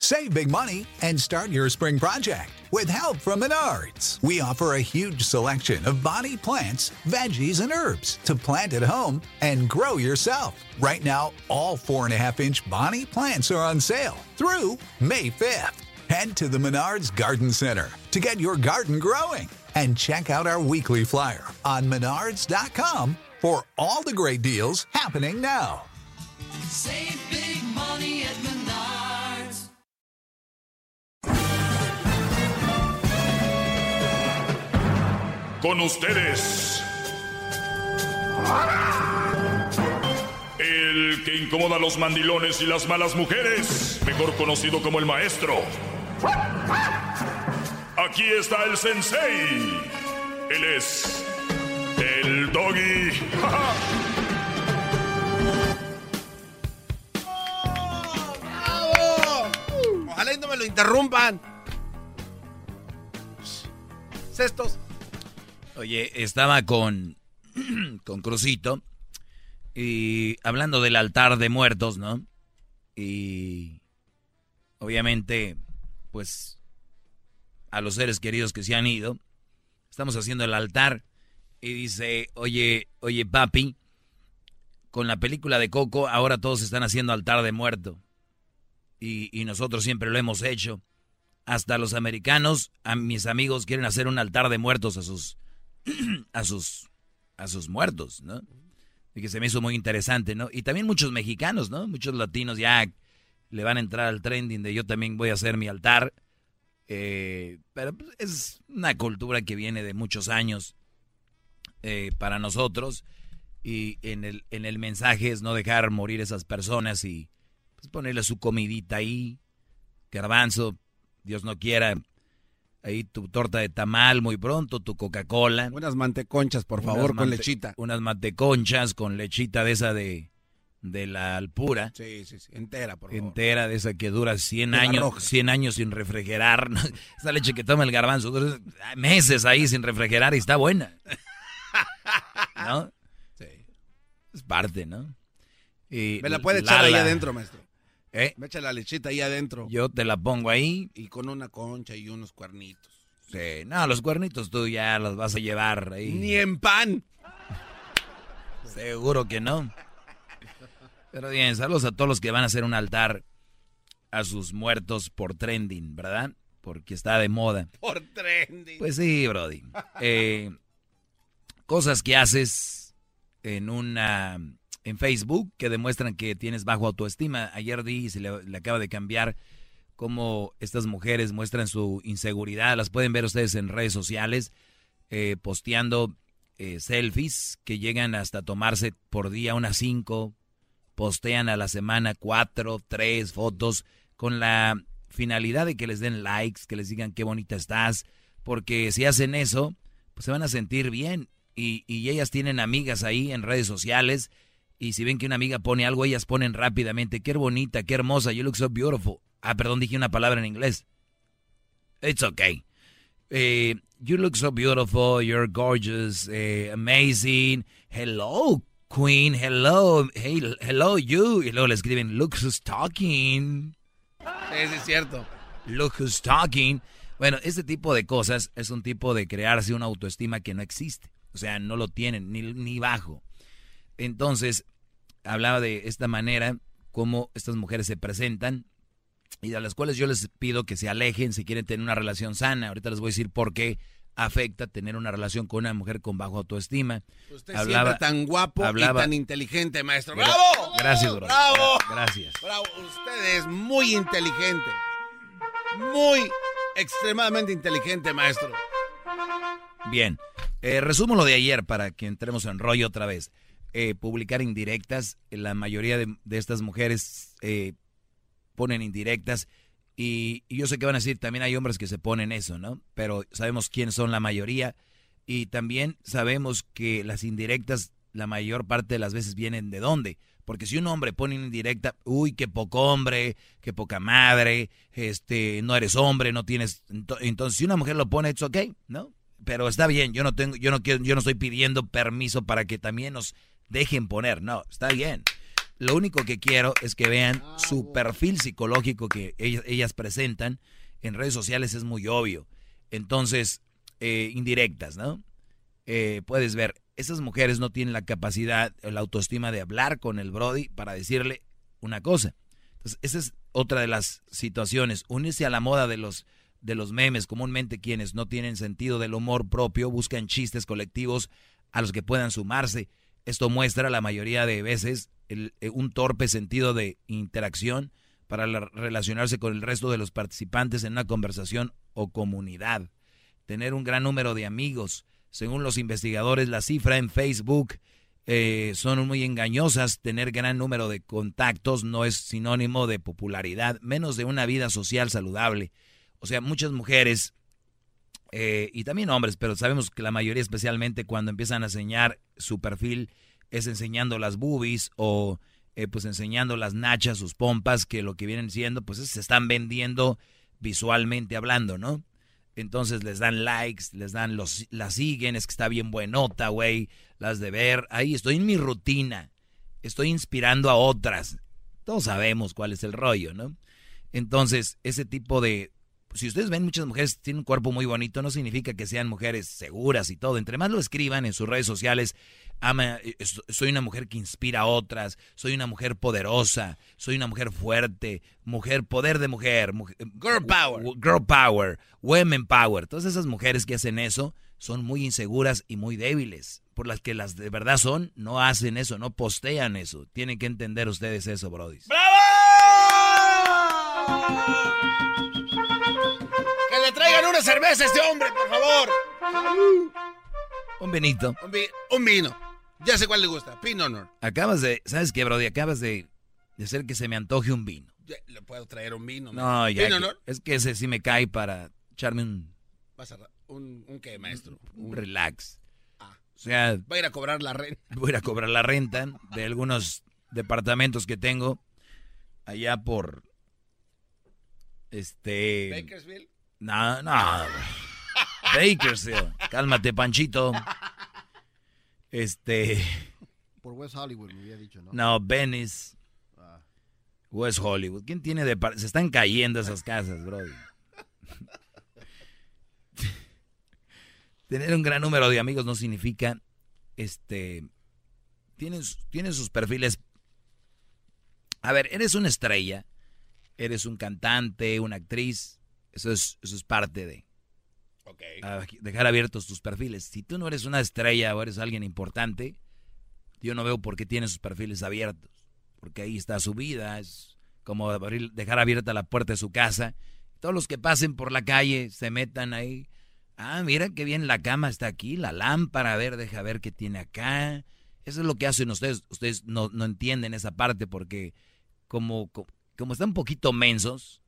Save big money and start your spring project with help from Menards. We offer a huge selection of body plants, veggies, and herbs to plant at home and grow yourself. Right now, all four and a half inch body plants are on sale through May 5th. Head to the Menards Garden Center to get your garden growing and check out our weekly flyer on menards.com for all the great deals happening now. Save big money at Menards. Con ustedes. El que incomoda a los mandilones y las malas mujeres, mejor conocido como el maestro. Aquí está el sensei. Él es el doggy. Ojalá y no me lo interrumpan. Cestos. Oye, estaba con, con Crucito y hablando del altar de muertos, ¿no? Y obviamente, pues, a los seres queridos que se han ido, estamos haciendo el altar y dice, oye, oye, papi, con la película de Coco ahora todos están haciendo altar de muerto. Y, y nosotros siempre lo hemos hecho. Hasta los americanos, a mis amigos quieren hacer un altar de muertos a sus a sus a sus muertos, ¿no? Y que se me hizo muy interesante, ¿no? Y también muchos mexicanos, ¿no? Muchos latinos ya le van a entrar al trending de yo también voy a hacer mi altar. Eh, pero pues, es una cultura que viene de muchos años eh, para nosotros. Y en el, en el mensaje es no dejar morir esas personas y pues, ponerle su comidita ahí. Garbanzo, Dios no quiera, ahí tu torta de tamal muy pronto, tu Coca-Cola. Unas manteconchas, por favor, con lechita. Unas manteconchas con lechita de esa de, de la alpura. Sí, sí, sí. Entera, por favor. Entera de esa que dura 100 De la años, roja. 100 años sin refrigerar. Esa leche que toma el garbanzo, dura meses ahí sin refrigerar y está buena. ¿No? Sí. Es parte, ¿no? Y Me la puede echar ahí adentro, maestro. ¿Eh? Me echa la lechita ahí adentro. Yo te la pongo ahí. Y con una concha y unos cuernitos. Sí, no, los cuernitos tú ya los vas a llevar ahí. Ni en pan. Seguro que no. Pero bien, saludos a todos los que van a hacer un altar a sus muertos por trending, ¿verdad? Porque está de moda. Por trendy. Pues sí, Brody. Eh, cosas que haces en una en Facebook que demuestran que tienes bajo autoestima. Ayer di y se le, acaba de cambiar cómo estas mujeres muestran su inseguridad. Las pueden ver ustedes en redes sociales eh, posteando eh, selfies que llegan hasta tomarse por día unas cinco. Postean a la semana cuatro, tres fotos con la finalidad de que les den likes, que les digan qué bonita estás, porque si hacen eso, pues se van a sentir bien. Y, y ellas tienen amigas ahí en redes sociales, y si ven que una amiga pone algo, ellas ponen rápidamente, qué bonita, qué hermosa, you look so beautiful. Ah, perdón, dije una palabra en inglés. It's okay. Eh, you look so beautiful, you're gorgeous, eh, amazing. Hello, queen, hello, hey, hello you. Y luego le escriben, look who's talking. Sí, sí, es cierto. Look who's talking. Bueno, este tipo de cosas es un tipo de crearse una autoestima que no existe. O sea, no lo tienen ni, ni bajo. Entonces, hablaba de esta manera, cómo estas mujeres se presentan y a las cuales yo les pido que se alejen si quieren tener una relación sana. Ahorita les voy a decir por qué afecta tener una relación con una mujer con bajo autoestima. Usted Hablaba- siempre tan guapo hablaba- y tan inteligente, maestro. ¡Bravo! Gracias, bro. ¡Bravo! Gracias. Bravo. Usted es muy inteligente. Muy extremadamente inteligente, maestro. Bien, eh, resumo lo de ayer para que entremos en rollo otra vez. Eh, publicar indirectas, la mayoría de, de estas mujeres eh, ponen indirectas Y, yo sé que van a decir, también hay hombres que se ponen eso, ¿no? Pero sabemos quiénes son la mayoría. Y también sabemos que las indirectas, la mayor parte de las veces vienen de dónde. Porque si un hombre pone una indirecta, uy, qué poco hombre, qué poca madre, este, no eres hombre, no tienes. ento- Entonces, si una mujer lo pone, es ok, ¿no? Pero está bien, yo no tengo, yo no quiero, yo no estoy pidiendo permiso para que también nos dejen poner. No, está bien. Lo único que quiero es que vean su perfil psicológico que ellas, ellas presentan en redes sociales es muy obvio. Entonces, eh, indirectas, ¿no? Eh, puedes ver, esas mujeres no tienen la capacidad, la autoestima de hablar con el Brody para decirle una cosa. Entonces, esa es otra de las situaciones. Unirse a la moda de los, de los memes, comúnmente quienes no tienen sentido del humor propio, buscan chistes colectivos a los que puedan sumarse. Esto muestra la mayoría de veces el- eh, un torpe sentido de interacción para la- relacionarse con el resto de los participantes en una conversación o comunidad. Tener un gran número de amigos. Según los investigadores, la cifra en Facebook eh, son muy engañosas. Tener gran número de contactos no es sinónimo de popularidad, menos de una vida social saludable. O sea, muchas mujeres eh, y también hombres, pero sabemos que la mayoría especialmente cuando empiezan a enseñar su perfil es enseñando las boobies o eh, pues enseñando las nachas, sus pompas, que lo que vienen siendo pues es- se están vendiendo visualmente hablando, ¿no? Entonces les dan likes, les dan los, las siguen, es que está bien buenota, güey, las de ver. Ahí estoy en mi rutina, estoy inspirando a otras. Todos sabemos cuál es el rollo, ¿no? Entonces, ese tipo de... Si ustedes ven muchas mujeres tienen un cuerpo muy bonito, no significa que sean mujeres seguras y todo. Entre más lo escriban en sus redes sociales, ama, eh, soy una mujer que inspira a otras, soy una mujer poderosa, soy una mujer fuerte, mujer, poder de mujer, mujer- Girl power. girl power, women power. Todas esas mujeres que hacen eso son muy inseguras y muy débiles. Por las que las de verdad son, no hacen eso, no postean eso. Tienen que entender ustedes eso, brodis. Que le traigan una cerveza a este hombre, por favor. Un Benito. Un, vi- un vino. Ya sé cuál le gusta. Pin Honor. Acabas de, ¿sabes qué, Brody? Acabas de, de hacer que se me antoje un vino. Le puedo traer un vino. No, ya. Pin que- Honor. es que ese sí me cae para echarme un, Vas a- un, un qué, maestro. un Un- relax. Ah. O sea, Va a ir a cobrar la renta. voy a ir a cobrar la renta de algunos departamentos que tengo allá por. Este. Bakersfield. No, no. Bakersfield. Cálmate, Panchito. Este. Por West Hollywood me había dicho, ¿no? No, Venice. Ah. West Hollywood. ¿Quién tiene de Se están cayendo esas casas, bro. Tener un gran número de amigos no significa, este, tienen, tienen sus perfiles. A ver, eres una estrella, eres un cantante, una actriz, eso es, eso es parte de Ok. a dejar abiertos tus perfiles. Si tú no eres una estrella o eres alguien importante, yo no veo por qué tienes sus perfiles abiertos. Porque ahí está su vida, es como abrir- dejar abierta la puerta de su casa. Todos los que pasen por la calle se metan ahí. Ah, mira qué bien la cama está aquí, la lámpara, a ver, deja ver qué tiene acá. Eso es lo que hacen ustedes. Ustedes no, no entienden esa parte porque como, co- como están un poquito mensos,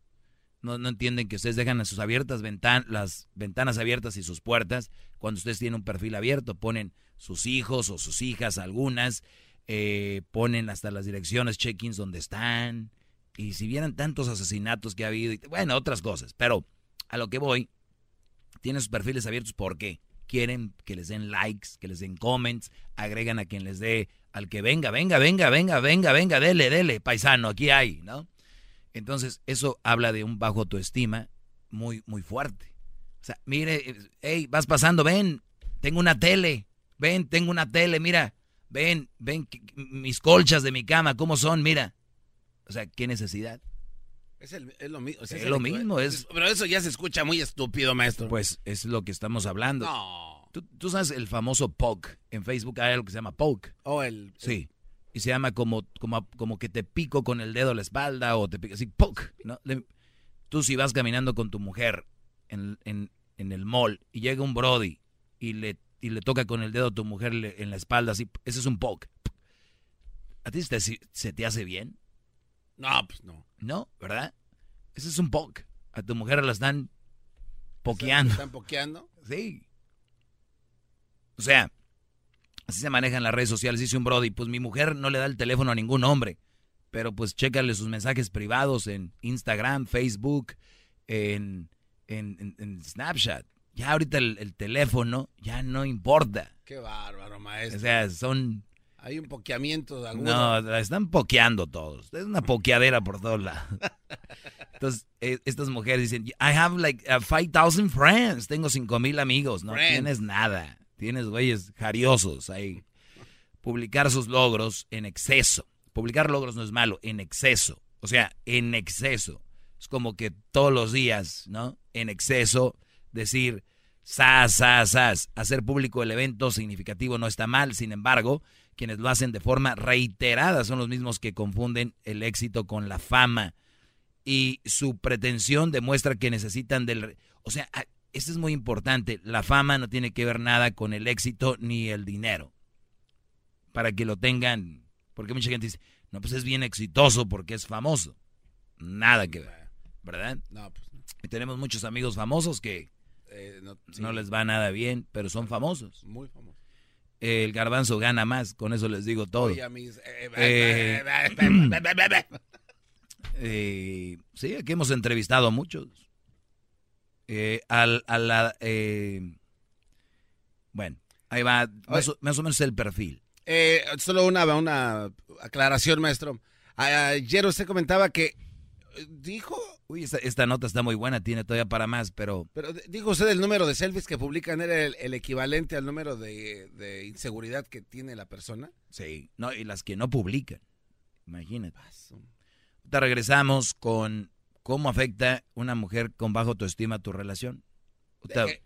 no, entienden que ustedes dejan sus abiertas ventan las ventanas abiertas y sus puertas cuando ustedes tienen un perfil abierto. Ponen sus hijos o sus hijas, algunas, eh, ponen hasta las direcciones, check-ins donde están. Y si vieran tantos asesinatos que ha habido, y, bueno, otras cosas. Pero a lo que voy, tienen sus perfiles abiertos porque quieren que les den likes, que les den comments, agregan a quien les dé, al que venga, venga, venga, venga, venga, venga, dele, dele, paisano, aquí hay, ¿no? Entonces, eso habla de un bajo autoestima muy, muy fuerte. O sea, mire, hey, vas pasando, ven, tengo una tele, ven, tengo una tele, mira, ven, ven, mis colchas de mi cama, ¿cómo son? Mira. O sea, ¿qué necesidad? Es, el- es lo mismo. o sea, Es el lo mismo, es- Pero eso ya se escucha muy estúpido, maestro. Pues es lo que estamos hablando. No. ¿Tú, tú sabes el famoso poke. En Facebook hay algo que se llama poke. O el. Sí. Y se llama como, como, como que te pico con el dedo a la espalda o te pico así, poke. ¿no? Le- tú si vas caminando con tu mujer en, en- en el mall y llega un brody y le, y le toca con el dedo a tu mujer le- en la espalda así, ese es un poke. ¿A ti se te, se te hace bien? No, pues no. No, ¿verdad? Ese es un poke. A tu mujer la están pokeando. ¿Están pokeando? Sí. O sea, así se manejan las redes sociales. Dice un Brody, pues mi mujer no le da el teléfono a ningún hombre. Pero pues chécale sus mensajes privados en Instagram, Facebook, en, en, en, Snapchat. Ya ahorita el, teléfono ya no importa. Qué bárbaro, maestro. O sea, son... Hay un pokeamiento de algunos. No, están pokeando todos. Es una pokeadera por todos lados. Entonces, eh, estas mujeres dicen, I have like 5,000 uh, friends. Tengo 5,000 amigos. No tienes nada. Tienes güeyes jariosos ahí. Publicar sus logros en exceso. Publicar logros no es malo, en exceso. O sea, en exceso. Es como que todos los días, ¿no? En exceso, decir, sas, sas, sas. Hacer público el evento significativo no está mal. Sin embargo, quienes lo hacen de forma reiterada son los mismos que confunden el éxito con la fama. Y su pretensión demuestra que necesitan del... O sea, esto es muy importante. La fama no tiene que ver nada con el éxito ni el dinero. Para que lo tengan. Porque mucha gente dice, no, pues es bien exitoso porque es famoso. Nada que ver. ¿Verdad? No, pues Y tenemos muchos amigos famosos que eh, no, les va nada bien, pero son famosos. Muy famosos. El garbanzo gana más, con eso les digo todo. sí, aquí hemos entrevistado a muchos eh, al, a la... Eh, bueno, ahí va, más o, menos el perfil. Eh, solo una, una aclaración, maestro. Ayer usted comentaba que eh, dijo... Uy, esta, nota está muy buena, tiene todavía para más, pero... Pero dijo usted el número de selfies que publican era el, equivalente al número de, de, inseguridad que tiene la persona. Sí, no, y las que no publican. Imagínate. Te regresamos con ¿Cómo afecta una mujer con bajo autoestima tu relación?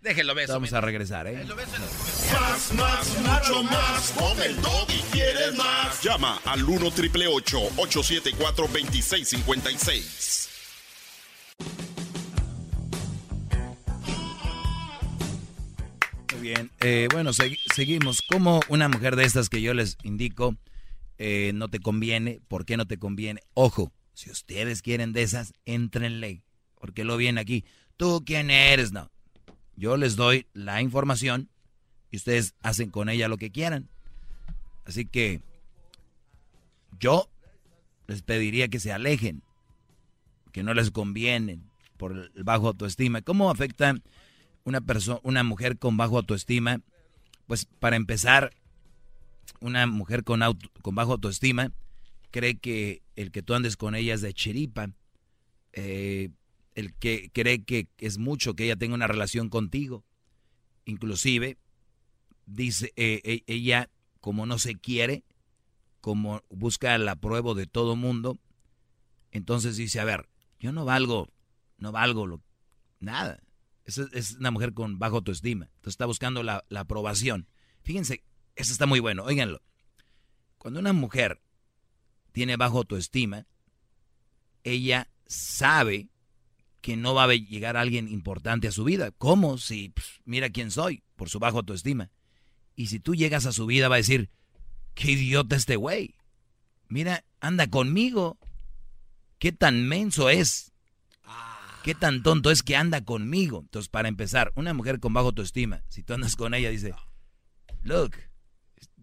déjenlo ver. Vamos a regresar, ¿eh? Más, más, mucho más. Con el y quieres más. Llama al 1 triple 874 2656. Muy bien. Eh, bueno, seguimos. ¿Cómo una mujer de estas que yo les indico eh, no te conviene? ¿Por qué no te conviene? Ojo si ustedes quieren de esas, entrenle. Porque lo viene aquí. ¿Tú quién eres? No. Yo les doy la información y ustedes hacen con ella lo que quieran. Así que yo les pediría que se alejen, que no les convienen por el bajo autoestima. ¿Cómo afecta una persona, una mujer con bajo autoestima? Pues para empezar, una mujer con, con bajo autoestima cree que el que tú andes con ella es de chiripa, eh, el que cree que es mucho que ella tenga una relación contigo. Inclusive, dice eh, e, ella, como no se quiere, como busca la prueba de todo mundo, entonces dice, a ver, yo no valgo, no valgo lo, nada. Es, es una mujer con bajo autoestima. Entonces está buscando la, la aprobación. Fíjense, eso está muy bueno, óiganlo. Cuando una mujer tiene bajo autoestima, ella sabe que no va a llegar alguien importante a su vida. ¿Cómo? Si pues, mira quién soy, por su bajo autoestima. Y si tú llegas a su vida va a decir, qué idiota este güey. Mira, anda conmigo. ¿Qué tan menso es? ¿Qué tan tonto es que anda conmigo? Entonces, para empezar, una mujer con bajo autoestima, si tú andas con ella, dice, look,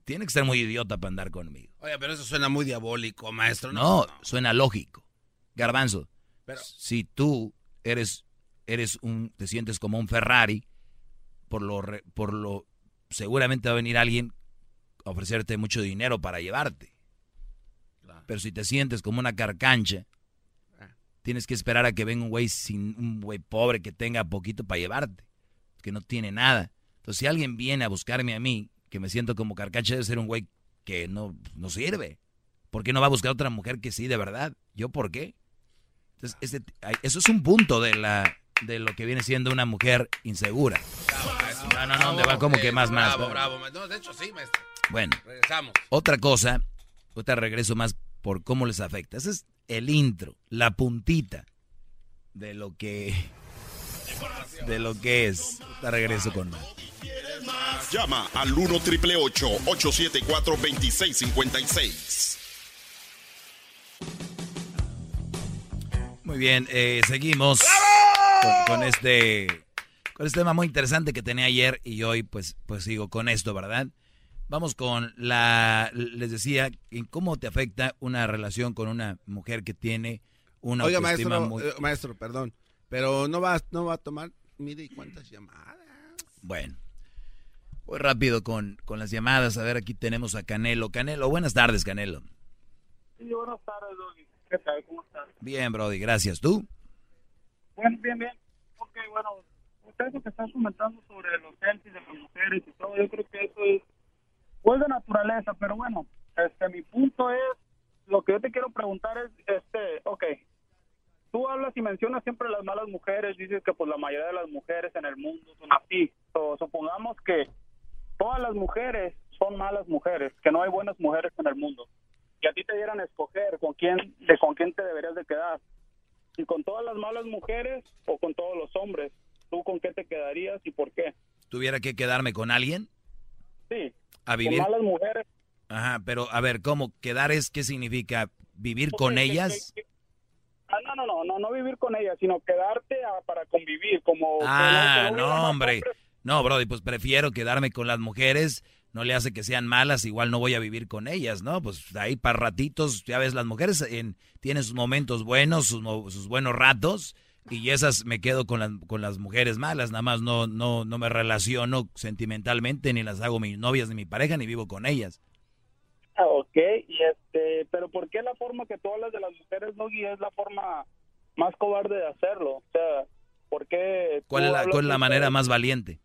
tiene que ser muy idiota para andar conmigo. Oye, pero eso suena muy diabólico, maestro. No, suena lógico. Garbanzo, pero... si tú eres, eres un, te sientes como un Ferrari, por lo, por lo, seguramente va a venir alguien a ofrecerte mucho dinero para llevarte. Pero si te sientes como una carcancha, ah. tienes que esperar a que venga un güey sin un güey pobre que tenga poquito para llevarte, que no tiene nada. Entonces, si alguien viene a buscarme a mí que me siento como carcacha de ser un güey que no, no sirve. ¿Por qué no va a buscar otra mujer que sí, de verdad? ¿Yo por qué? Entonces, este, eso es un punto de la de lo que viene siendo una mujer insegura. no, no, no, va como que más, más. Bravo, bravo. No, de hecho sí, maestro. Bueno. Regresamos. Otra cosa, otra regreso más por cómo les afecta. Ese es el intro, la puntita de lo que de lo que es. Te regreso con más. Llama al 1 triple 874 2656. Muy bien, eh, seguimos con, este con este tema muy interesante que tenía ayer y hoy pues pues sigo con esto, ¿verdad? Vamos con la les decía cómo te afecta una relación con una mujer que tiene una Oiga, maestro, muy... Eh, maestro, perdón, pero no va no va a tomar mire cuántas llamadas. Bueno. Voy rápido con, con las llamadas. A ver, aquí tenemos a Canelo. Canelo, buenas tardes, Canelo. Sí, buenas tardes, Doggy. ¿Qué tal? ¿Cómo estás? Bien, Brody, gracias. ¿Tú? Bueno, bien, bien. Ok, bueno, usted lo que está comentando sobre los selfies de las mujeres y todo, yo creo que eso es, pues de naturaleza, pero bueno, este, mi punto es, lo que yo te quiero preguntar es, este, ok, tú hablas y mencionas siempre las malas mujeres, dices que pues la mayoría de las mujeres en el mundo son así, o supongamos que todas las mujeres son malas mujeres, que no hay buenas mujeres en el mundo. Y a ti te dieran a escoger con quién, de con quién te deberías de quedar. Si con todas las malas mujeres o con todos los hombres, ¿tú con qué te quedarías y por qué? ¿Tuviera que quedarme con alguien? Sí. A vivir. Con malas mujeres. Ajá, pero a ver, ¿cómo quedar es qué significa? ¿Vivir con ellas? ah, no, no, no, no, no vivir con ellas, sino quedarte para convivir, como... Ah, no, hombre. No, Brody, pues prefiero quedarme con las mujeres. No le hace que sean malas, igual no voy a vivir con ellas, ¿no? Pues ahí para ratitos, ya ves, las mujeres en, tienen sus momentos buenos, sus, sus, buenos ratos, y esas me quedo con las, con las mujeres malas, nada más no, no, no me relaciono sentimentalmente, ni las hago mis novias ni mi pareja, ni vivo con ellas. Ah, ok, y este, pero ¿por qué la forma que tú hablas de las mujeres, Nogui, es la forma más cobarde de hacerlo? O sea, ¿por qué? ¿Cuál es la, cuál es la manera más valiente?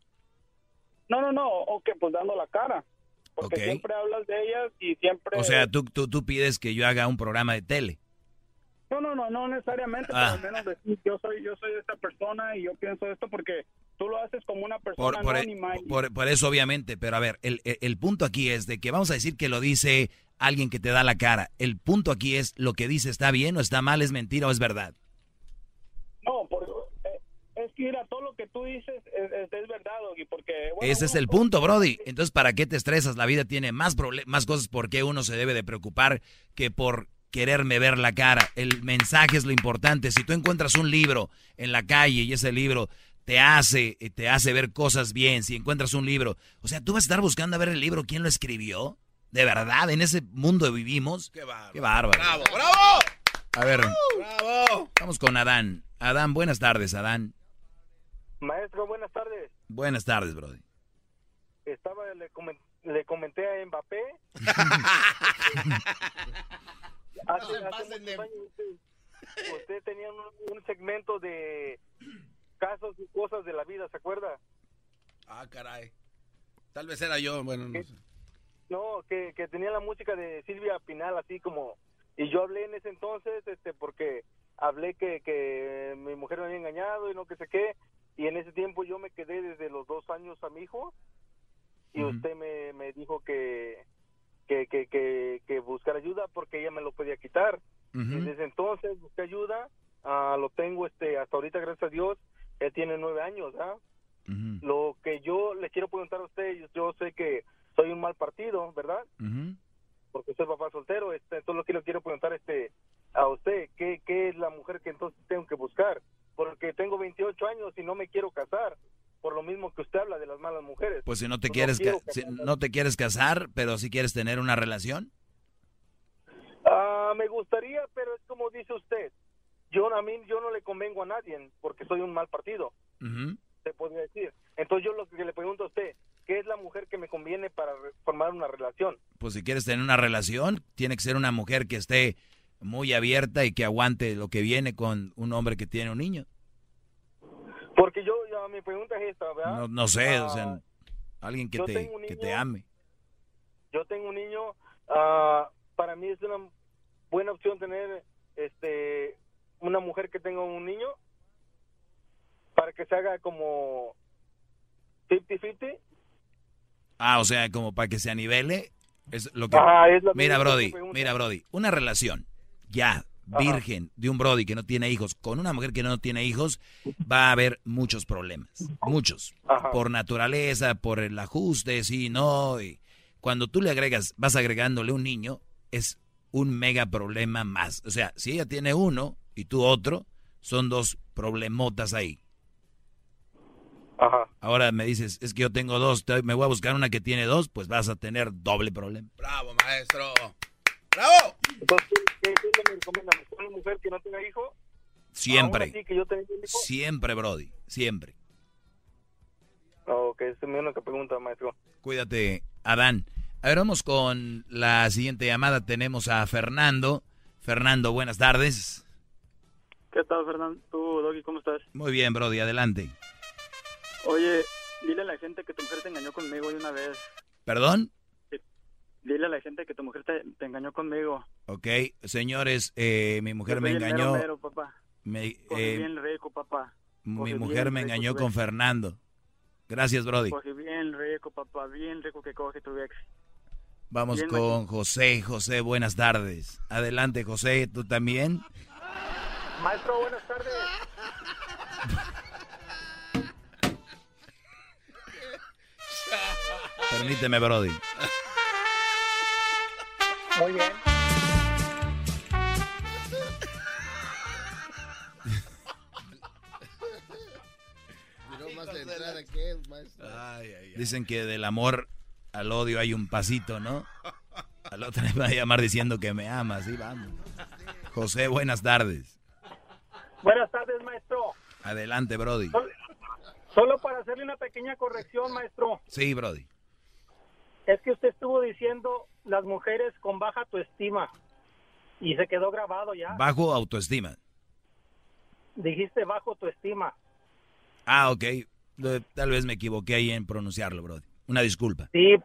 No, no, no, o que pues dando la cara. Porque siempre hablas de ellas y siempre... O sea, tú, tú, tú pides que yo haga un programa de tele. No, no, no, no necesariamente, pero ah. al menos decir, yo soy, yo soy esta persona y yo pienso esto porque tú lo haces como una persona por, e- anónima. Por, por, eso, obviamente, pero a ver, el, el, el, punto aquí es de que vamos a decir que lo dice alguien que te da la cara. El punto aquí es, ¿lo que dice está bien o está mal, es mentira o es verdad? No, por, es que mira, todo lo que tú dices es, verdad, porque... Ese es el punto, Brody. Entonces, ¿para qué te estresas? La vida tiene más, más cosas por qué uno se debe de preocupar que por quererme ver la cara. El mensaje es lo importante. Si tú encuentras un libro en la calle y ese libro te hace, te hace ver cosas bien, si encuentras un libro, o sea, tú vas a estar buscando a ver el libro, quién lo escribió. De verdad, en ese mundo vivimos. Qué bárbaro. Qué bárbaro. Bravo, bravo. A ver, bravo. Vamos con Adán. Adán, buenas tardes, Adán. Maestro, buenas tardes. Buenas tardes, Brody. Estaba, le, le comenté a Mbappé. hace, hace años usted, tenía un, segmento de casos y cosas de la vida, ¿se acuerda? Ah, caray. Tal vez era yo, bueno, no sé. No, que, que tenía la música de Silvia Pinal, así como... Y yo hablé en ese entonces, este, porque hablé que, que mi mujer me había engañado y no que sé qué, y en ese tiempo yo me quedé desde los dos años a mi hijo y usted me, me dijo que que, que, que, que, buscar ayuda porque ella me lo podía quitar. Y desde entonces busqué ayuda, uh, lo tengo este hasta ahorita, gracias a Dios, él tiene nueve años. ¿ah? Lo que yo le quiero preguntar a usted, yo, sé que soy un mal partido, ¿verdad? Porque soy papá soltero, este, entonces lo que le quiero preguntar este a usted, ¿qué, ¿qué es la mujer que entonces tengo que buscar? Porque tengo 28 años y no me quiero casar por lo mismo que usted habla de las malas mujeres. Pues si no te quieres no, te quieres casar, pero si quieres tener una relación. Ah, me gustaría, pero es como dice usted. Yo a mí yo no le convengo a nadie porque soy un mal partido. Se podría decir. Entonces yo lo que le pregunto a usted, ¿qué es la mujer que me conviene para formar una relación? Pues si quieres tener una relación, tiene que ser una mujer que esté muy abierta y que aguante lo que viene con un hombre que tiene un niño. Porque yo, mi pregunta es esta, ¿verdad? No, sé, o sea, ah, alguien que te, que te ame. Yo tengo un niño, uh, para mí es una buena opción tener este una mujer que tenga un niño para que se haga como 50-50. Ah, o sea, como para que se anivele. Es lo que... mira, Brody, mira, Brody, una relación ya virgen de un Brody que no tiene hijos con una mujer que no tiene hijos, va a haber muchos problemas. Muchos. Por naturaleza, por el ajuste, sí, no. Y cuando tú le agregas, vas agregándole un niño, es un mega problema más. O sea, si ella tiene uno y tú otro, Son dos problemotas ahí. Ajá. Ahora me dices, es que yo tengo dos, te- me voy a buscar una que tiene dos, pues vas a tener doble problema. Bravo, maestro. ¡Bravo! Entonces, ¿qué, qué me recomienda? ¿Una mujer que no tenga hijo? Siempre. ¿Aún así que yo tenga hijo? Siempre, Brody. Siempre. Ok, es mi única pregunta, maestro. Cuídate, Adán. A ver, vamos con la siguiente llamada. Tenemos a Fernando. Fernando, buenas tardes. ¿Qué tal, Fernando? ¿Tú, Doggy, cómo estás? Muy bien, Brody, adelante. Oye, dile a la gente que tu mujer te engañó conmigo de una vez. ¿Perdón? Dile a la gente que tu mujer te, te engañó conmigo. Ok, señores, eh, mi mujer me engañó. mero, papá. me- eh, bien rico, papá. mi mujer me rico engañó con. Fernando. Gracias, Brody. Cogí bien rico, papá. Bien rico que coge tu ex. Vamos bien, con José. José, buenas tardes. Adelante, José, ¿tú también? Maestro, buenas tardes. Permíteme, Brody. Muy bien. Miró más la entrada que él, maestro. Dicen que del amor al odio hay un pasito, ¿no? Al otro le va a llamar diciendo que me ama, sí, vamos. José, buenas tardes. Buenas tardes, maestro. Adelante, Brody. Sol- Solo para hacerle una pequeña corrección, maestro. Sí, Brody. Es que usted estuvo diciendo las mujeres con baja autoestima. Y se quedó grabado ya. Bajo autoestima. Dijiste bajo autoestima. Ah, ok. Tal vez me equivoqué ahí en pronunciarlo, Brody. Una disculpa. Sí,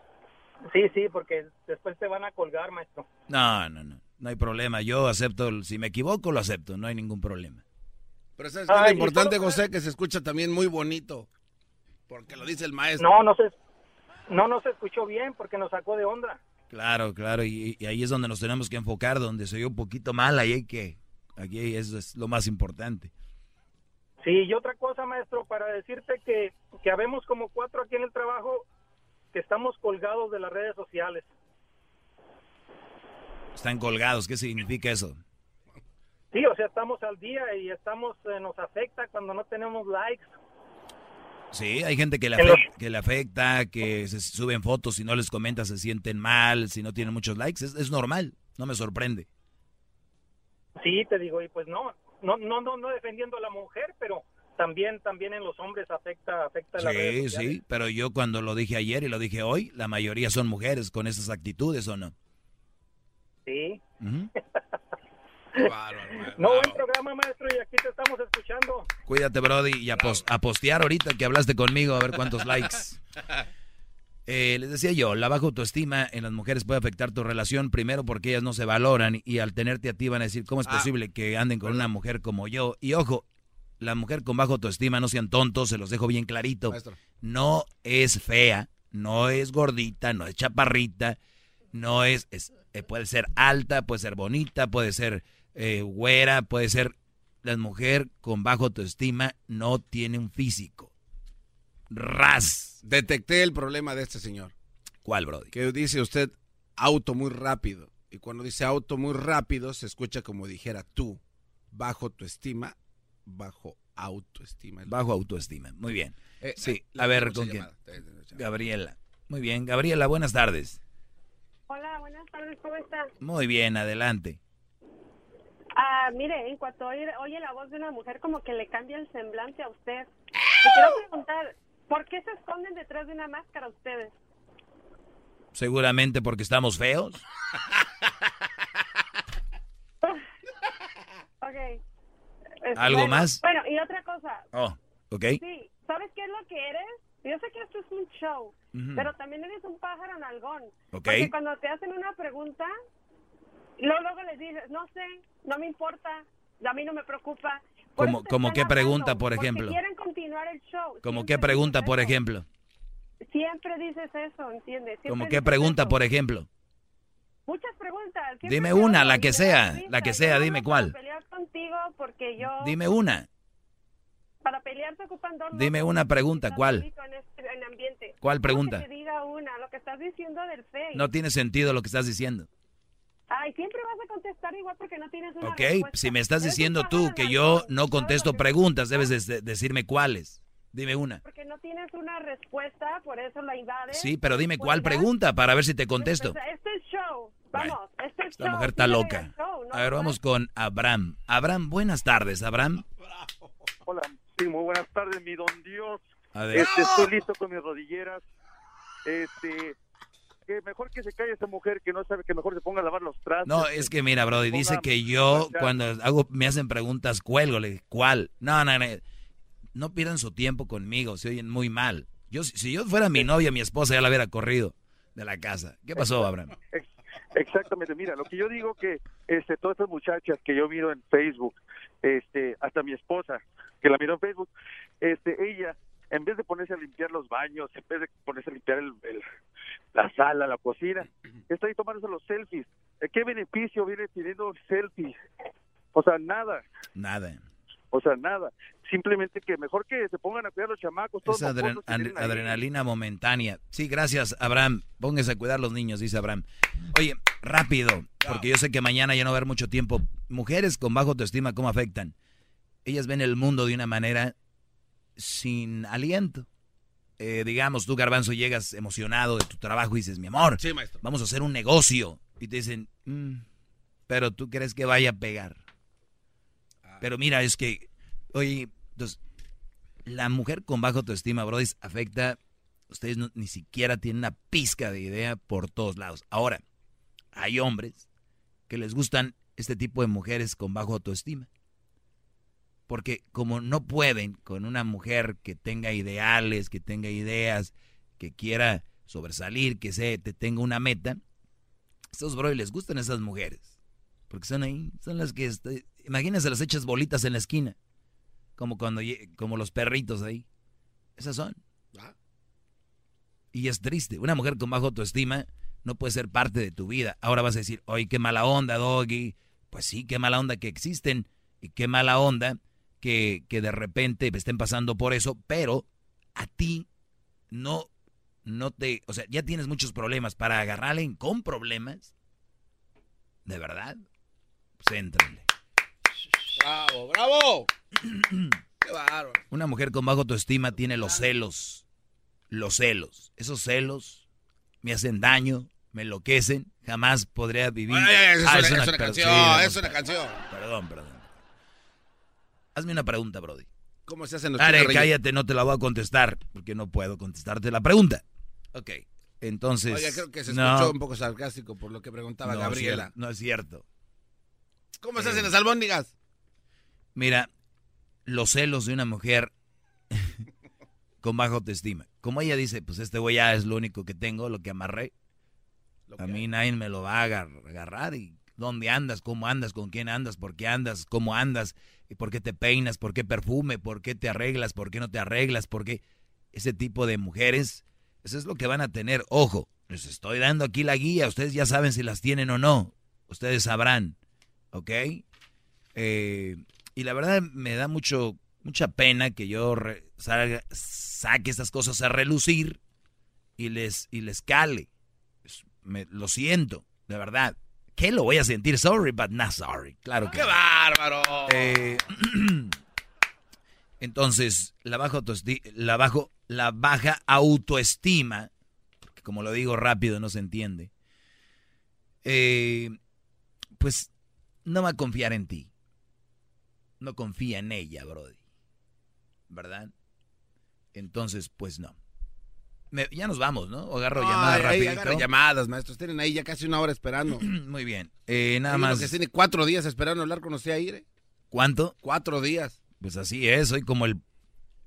sí, sí, porque después te van a colgar, maestro. No, no, no. No hay problema. Yo acepto, si me equivoco, lo acepto. No hay ningún problema. Pero ¿sabes qué es lo importante, solo- José? Que se escucha también muy bonito. Porque lo dice el maestro. No, no se, no, no se escuchó bien porque nos sacó de onda. Claro, claro. Y, y ahí es donde nos tenemos que enfocar, donde soy un poquito mal, ahí hay que... Aquí eso es lo más importante. Sí, y otra cosa, maestro, para decirte que, que habemos como cuatro aquí en el trabajo que estamos colgados de las redes sociales. Están colgados. ¿Qué significa eso? Sí, o sea, estamos al día y estamos, eh, nos afecta cuando no tenemos likes. Sí, hay gente que le, los- afecta, que le afecta, que se suben fotos, si no les comenta se sienten mal, si no tienen muchos likes. Es, es normal, no me sorprende. Sí, te digo, y pues no, no, no, no, no defendiendo a la mujer, pero también, también en los hombres afecta, afecta las redes Sí, sí, pero yo cuando lo dije ayer y lo dije hoy, la mayoría son mujeres con esas actitudes, ¿o no? Sí. No, buen programa, maestro, y aquí te estamos escuchando. Cuídate, Brody, y a, pos- a postear ahorita que hablaste conmigo, a ver cuántos likes. Eh, les decía yo, la baja autoestima en las mujeres puede afectar tu relación, primero porque ellas no se valoran y al tenerte a ti van a decir, ¿cómo es Ah. posible que anden con una mujer como yo? Y ojo, la mujer con baja autoestima, no sean tontos, se los dejo bien clarito. Maestro. No es fea, no es gordita, no es chaparrita, no es, es- eh, puede ser alta, puede ser bonita, puede ser eh, güera, puede ser... La mujer con baja autoestima no tiene un físico. Ras. Detecté el problema de este señor. ¿Cuál, Brody? Que dice usted auto muy rápido. Y cuando dice auto muy rápido, se escucha como dijera tú. Bajo tu estima, bajo autoestima. Bajo autoestima. Muy bien. Eh, Sí, eh, la a ver, ¿con quién? Gabriela. Muy bien, Gabriela, buenas tardes. Hola, buenas tardes, ¿cómo está? Muy bien, adelante. Ah, mire, en cuanto oye, oye la voz de una mujer, como que le cambia el semblante a usted. Le quiero preguntar, ¿por qué se esconden detrás de una máscara ustedes? Seguramente porque estamos feos. Ok. Es- ¿Algo bueno, más? Bueno, y otra cosa. Oh, ok. Sí, ¿sabes qué es lo que eres? Yo sé que esto es un show, pero también eres un pájaro nalgón. Ok. Porque cuando te hacen una pregunta, luego, luego les dices, no sé, no me importa, a mí no me preocupa. Por ¿Cómo- están qué pregunta, por ejemplo? quieren continuar el show. ¿Como qué pregunta, por ejemplo? Siempre dices eso, ¿entiendes? Siempre ¿Como qué pregunta, eso. por ejemplo? Muchas preguntas. Dime una, la que sea, la que sea, dime cuál. pelear contigo porque yo... Dime una. Para pelear se ocupan dos Dime una pregunta, ¿cuál? En este en ambiente. ¿Cuál pregunta? Que te diga una, lo que estás diciendo del. No tiene sentido lo que estás diciendo. Ay, siempre vas a contestar igual porque no tienes una Ok, respuesta. si me estás diciendo tú que yo no contesto preguntas, debes de- de decirme cuáles. Dime una. Porque no tienes una respuesta, por eso la invades. Sí, pero dime cuál Cuelgas. pregunta para ver si te contesto. Pues, este es show. Vamos, este es Esta show. mujer está loca. show, ¿no? A ver, vamos con Abraham. Abraham, buenas tardes, Abraham. Hola, sí, muy buenas tardes, mi don Dios. A ver. Este, estoy listo con mis rodilleras. Este, que mejor que se calle esa mujer que no sabe que mejor se ponga a lavar los trastos. No, es que mira, Brody, dice que yo cuando hago, me hacen preguntas, cuelgo, le digo, ¿cuál? No, no, no. No pierdan su tiempo conmigo, se oyen muy mal. Yo, si- yo fuera mi novia, mi esposa ya la hubiera corrido de la casa. ¿Qué pasó, Abraham? Ex- Exactamente, mira, lo que yo digo que este, todas estas muchachas que yo miro en Facebook, este, hasta mi esposa, que la miro en Facebook, este, ella, en vez de ponerse a limpiar los baños, en vez de ponerse a limpiar el, el- la sala, la cocina, está ahí tomándose los selfies. ¿De ¿Qué beneficio viene teniendo selfies? O sea, nada, Nada. o sea, nada. Simplemente que mejor que se pongan a cuidar los chamacos, todos Es adren- adrenalina momentánea. Sí, gracias, Abraham. Póngase a cuidar los niños, dice Abraham. Oye, rápido, porque yo sé que mañana ya no va a haber mucho tiempo. Mujeres con bajo autoestima, ¿cómo afectan? Ellas ven el mundo de una manera sin aliento. Eh, digamos, tú, Garbanzo, llegas emocionado de tu trabajo y dices, mi amor, Sí, vamos a hacer un negocio. Y te dicen, "Mm, pero tú crees que vaya a pegar. Pero mira, es que, oye, entonces, la mujer con baja autoestima, Brody, afecta, ustedes no- ni siquiera tienen una pizca de idea por todos lados. Ahora, hay hombres que les gustan este tipo de mujeres con bajo autoestima. Porque como no pueden con una mujer que tenga ideales, que tenga ideas, que quiera sobresalir, que se te tenga una meta, estos bro les gustan esas mujeres. Porque son ahí, son las que, este, imagínense las hechas bolitas en la esquina. Como cuando, como los perritos ahí. Esas son. Ah. Y es triste. Una mujer con bajo autoestima no puede ser parte de tu vida. Ahora vas a decir, oye, qué mala onda, Doggy. Pues sí, qué mala onda que existen. Y qué mala onda que, que de repente estén pasando por eso. Pero a ti no, no te... O sea, ya tienes muchos problemas. Para agarrarle con problemas. ¿De verdad? Pues éntrenle. ¡Bravo, bravo! ¡Qué bárbaro! Una mujer con bajo autoestima tiene los celos. Los celos. Esos celos me hacen daño, me enloquecen. Jamás podría vivir. Es Ah, una- es una canción, sí, es una canción. Perdón, perdón. Hazme una pregunta, Brody. ¿Cómo se hacen los Are, cállate, no te la voy a contestar, porque no puedo contestarte la pregunta. Ok, entonces... Oye, creo que se no, escuchó un poco sarcástico por lo que preguntaba no, Gabriela. No es cierto. ¿Cómo se hacen las albóndigas? Mira, los celos de una mujer con baja autoestima. Como ella dice, pues este güey ya es lo único que tengo, lo que amarré. A mí nadie me lo va a agar- agarrar. ¿Y dónde andas? ¿Cómo andas? ¿Con quién andas? ¿Por qué andas? ¿Cómo andas? ¿Y por qué te peinas? ¿Por qué perfume? ¿Por qué te arreglas? ¿Por qué no te arreglas? ¿Por qué? Ese tipo de mujeres, eso es lo que van a tener. Ojo, les estoy dando aquí la guía. Ustedes ya saben si las tienen o no. Ustedes sabrán. ¿Ok? Eh, y la verdad me da mucho, mucha pena que yo salga- saque estas cosas a relucir y les, y les cale. Me- lo siento, de verdad. ¿Qué lo voy a sentir? Sorry, but not sorry. Claro que ¡Qué bárbaro! Eh, entonces, la baja, autoesti- la, bajo, la baja autoestima, porque como lo digo rápido no se entiende, eh, pues no va a confiar en ti. No confía en ella, Brody. ¿Verdad? Entonces, pues no. Me- ya nos vamos, ¿no? O agarro llamadas agarra llamadas, maestros. Tienen ahí ya casi una hora esperando. Muy bien. Eh, nada Hay más. que tiene cuatro días esperando hablar con usted, Aire. ¿Cuánto? Cuatro días. Pues así es, soy como el,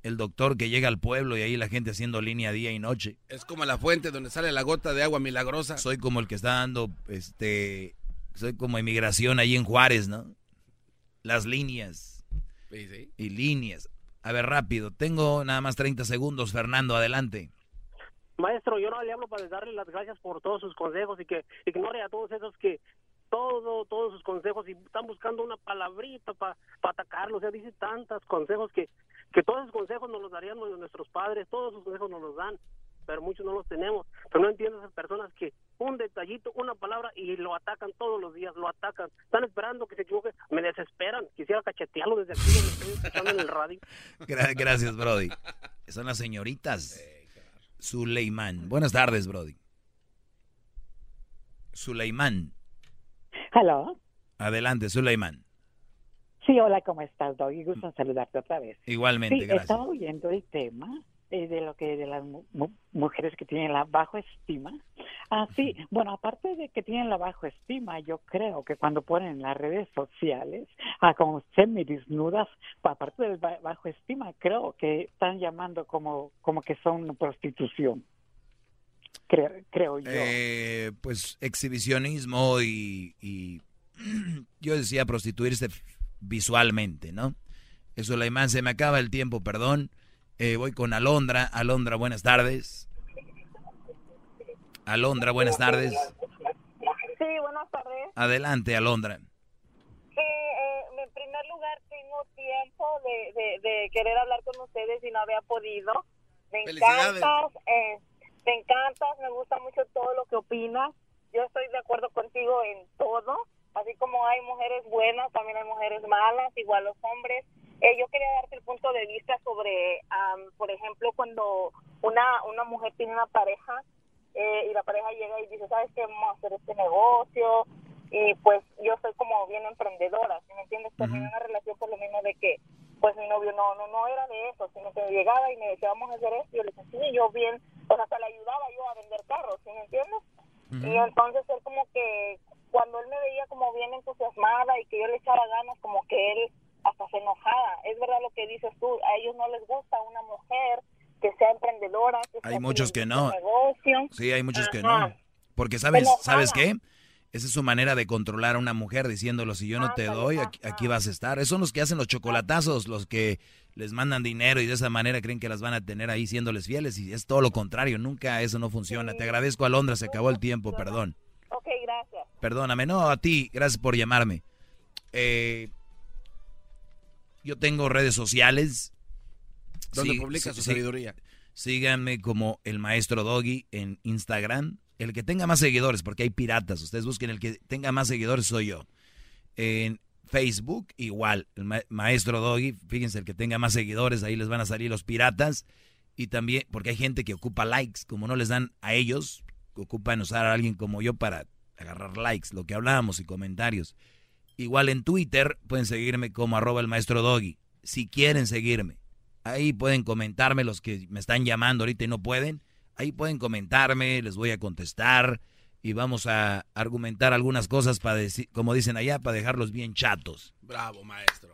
el doctor que llega al pueblo y ahí la gente haciendo línea día y noche. Es como la fuente donde sale la gota de agua milagrosa. Soy como el que está dando, este, soy como inmigración ahí en Juárez, ¿no? Las líneas Sí, sí. y líneas. A ver, rápido, tengo nada más 30 segundos, Fernando, adelante. Maestro, yo no le hablo para darle las gracias por todos sus consejos y que ignore a todos esos que todo, todos sus consejos y están buscando una palabrita para atacarlo. O sea, dice tantos consejos que, que todos esos consejos nos los darían nuestros padres, todos esos consejos nos los dan. pero muchos no los tenemos. Pero no entiendo esas personas que un detallito, una palabra y lo atacan todos los días, lo atacan. Están esperando que se equivoque, me desesperan. Quisiera cachetearlo desde aquí, estoy escuchando en el radio. Gra- Gracias, Brody. Son las señoritas. Suleiman. Buenas tardes, Brody. Suleiman. Hello. Adelante, Suleiman. Sí, hola, ¿cómo estás, Doggy? Gusto saludarte otra vez. Igualmente, sí, gracias. estaba oyendo el tema eh, de lo que de las mu- mu- mujeres que tienen la bajo estima. Ah, sí, bueno, aparte de que tienen la bajo estima, yo creo que cuando ponen en las redes sociales ah, como semidesnudas, pa- aparte del ba- bajo estima, creo que están llamando como como que son prostitución. Creo, creo yo. Eh, pues exhibicionismo y, y yo decía prostituirse visualmente, ¿no? Eso, Suleiman, se me acaba el tiempo, perdón. Eh, voy con Alondra. Alondra, buenas tardes. Alondra, buenas tardes. Sí, buenas tardes. Adelante, Alondra. Sí, eh, en primer lugar, tengo tiempo de, de, de querer hablar con ustedes y no había podido. Me encantas, eh, te encantas, me gusta mucho todo lo que opinas. Yo estoy de acuerdo contigo en todo. Así como hay mujeres buenas, también hay mujeres malas, igual los hombres. Eh, yo quería darte el punto de vista sobre, am, por ejemplo, cuando una, una mujer tiene una pareja eh, y la pareja llega y dice, ¿sabes qué? Vamos a hacer este negocio. Y pues yo soy como bien emprendedora, ¿sí me entiendes? Terminé una relación por lo mismo de que, pues mi novio no no no era de eso, sino que llegaba y me decía, vamos a hacer esto. Y yo le decía, sí, yo bien, o sea, hasta le ayudaba yo a vender carros, ¿sí me entiendes? Y entonces él como que, cuando él me veía como bien entusiasmada y que yo le echaba ganas, como que él hasta se enojaba. Es verdad lo que dices tú, a ellos no les gusta una mujer que sea emprendedora, que Hay sea muchos que no. negocio. Sí, hay muchos que no. Porque sabes, Enojada. ¿sabes qué? Esa es su manera de controlar a una mujer diciéndolo, si yo no te doy, aquí, aquí vas a estar. Esos son los que hacen los chocolatazos, los que les mandan dinero y de esa manera creen que las van a tener ahí siéndoles fieles y es todo lo contrario, nunca eso no funciona. Te agradezco, Alondra, se acabó el tiempo, perdón. Ok, gracias. Perdóname, no, a ti, gracias por llamarme. Eh, yo tengo redes sociales. Donde Sí, publica sí, su sabiduría. Síganme como el maestro Doggy en Instagram. El que tenga más seguidores, porque hay piratas. Ustedes busquen el que tenga más seguidores, soy yo. En Facebook, igual, el ma- maestro Doggy. Fíjense, el que tenga más seguidores, ahí les van a salir los piratas. Y también, porque hay gente que ocupa likes, como no les dan a ellos, ocupan usar a alguien como yo para agarrar likes, lo que hablábamos y comentarios. Igual en Twitter pueden seguirme como arroba el maestro Doggy. Si quieren seguirme. Ahí pueden comentarme los que me están llamando ahorita y no pueden. Ahí pueden comentarme, les voy a contestar y vamos a argumentar algunas cosas para decir, como dicen allá, para dejarlos bien chatos. Bravo, maestro.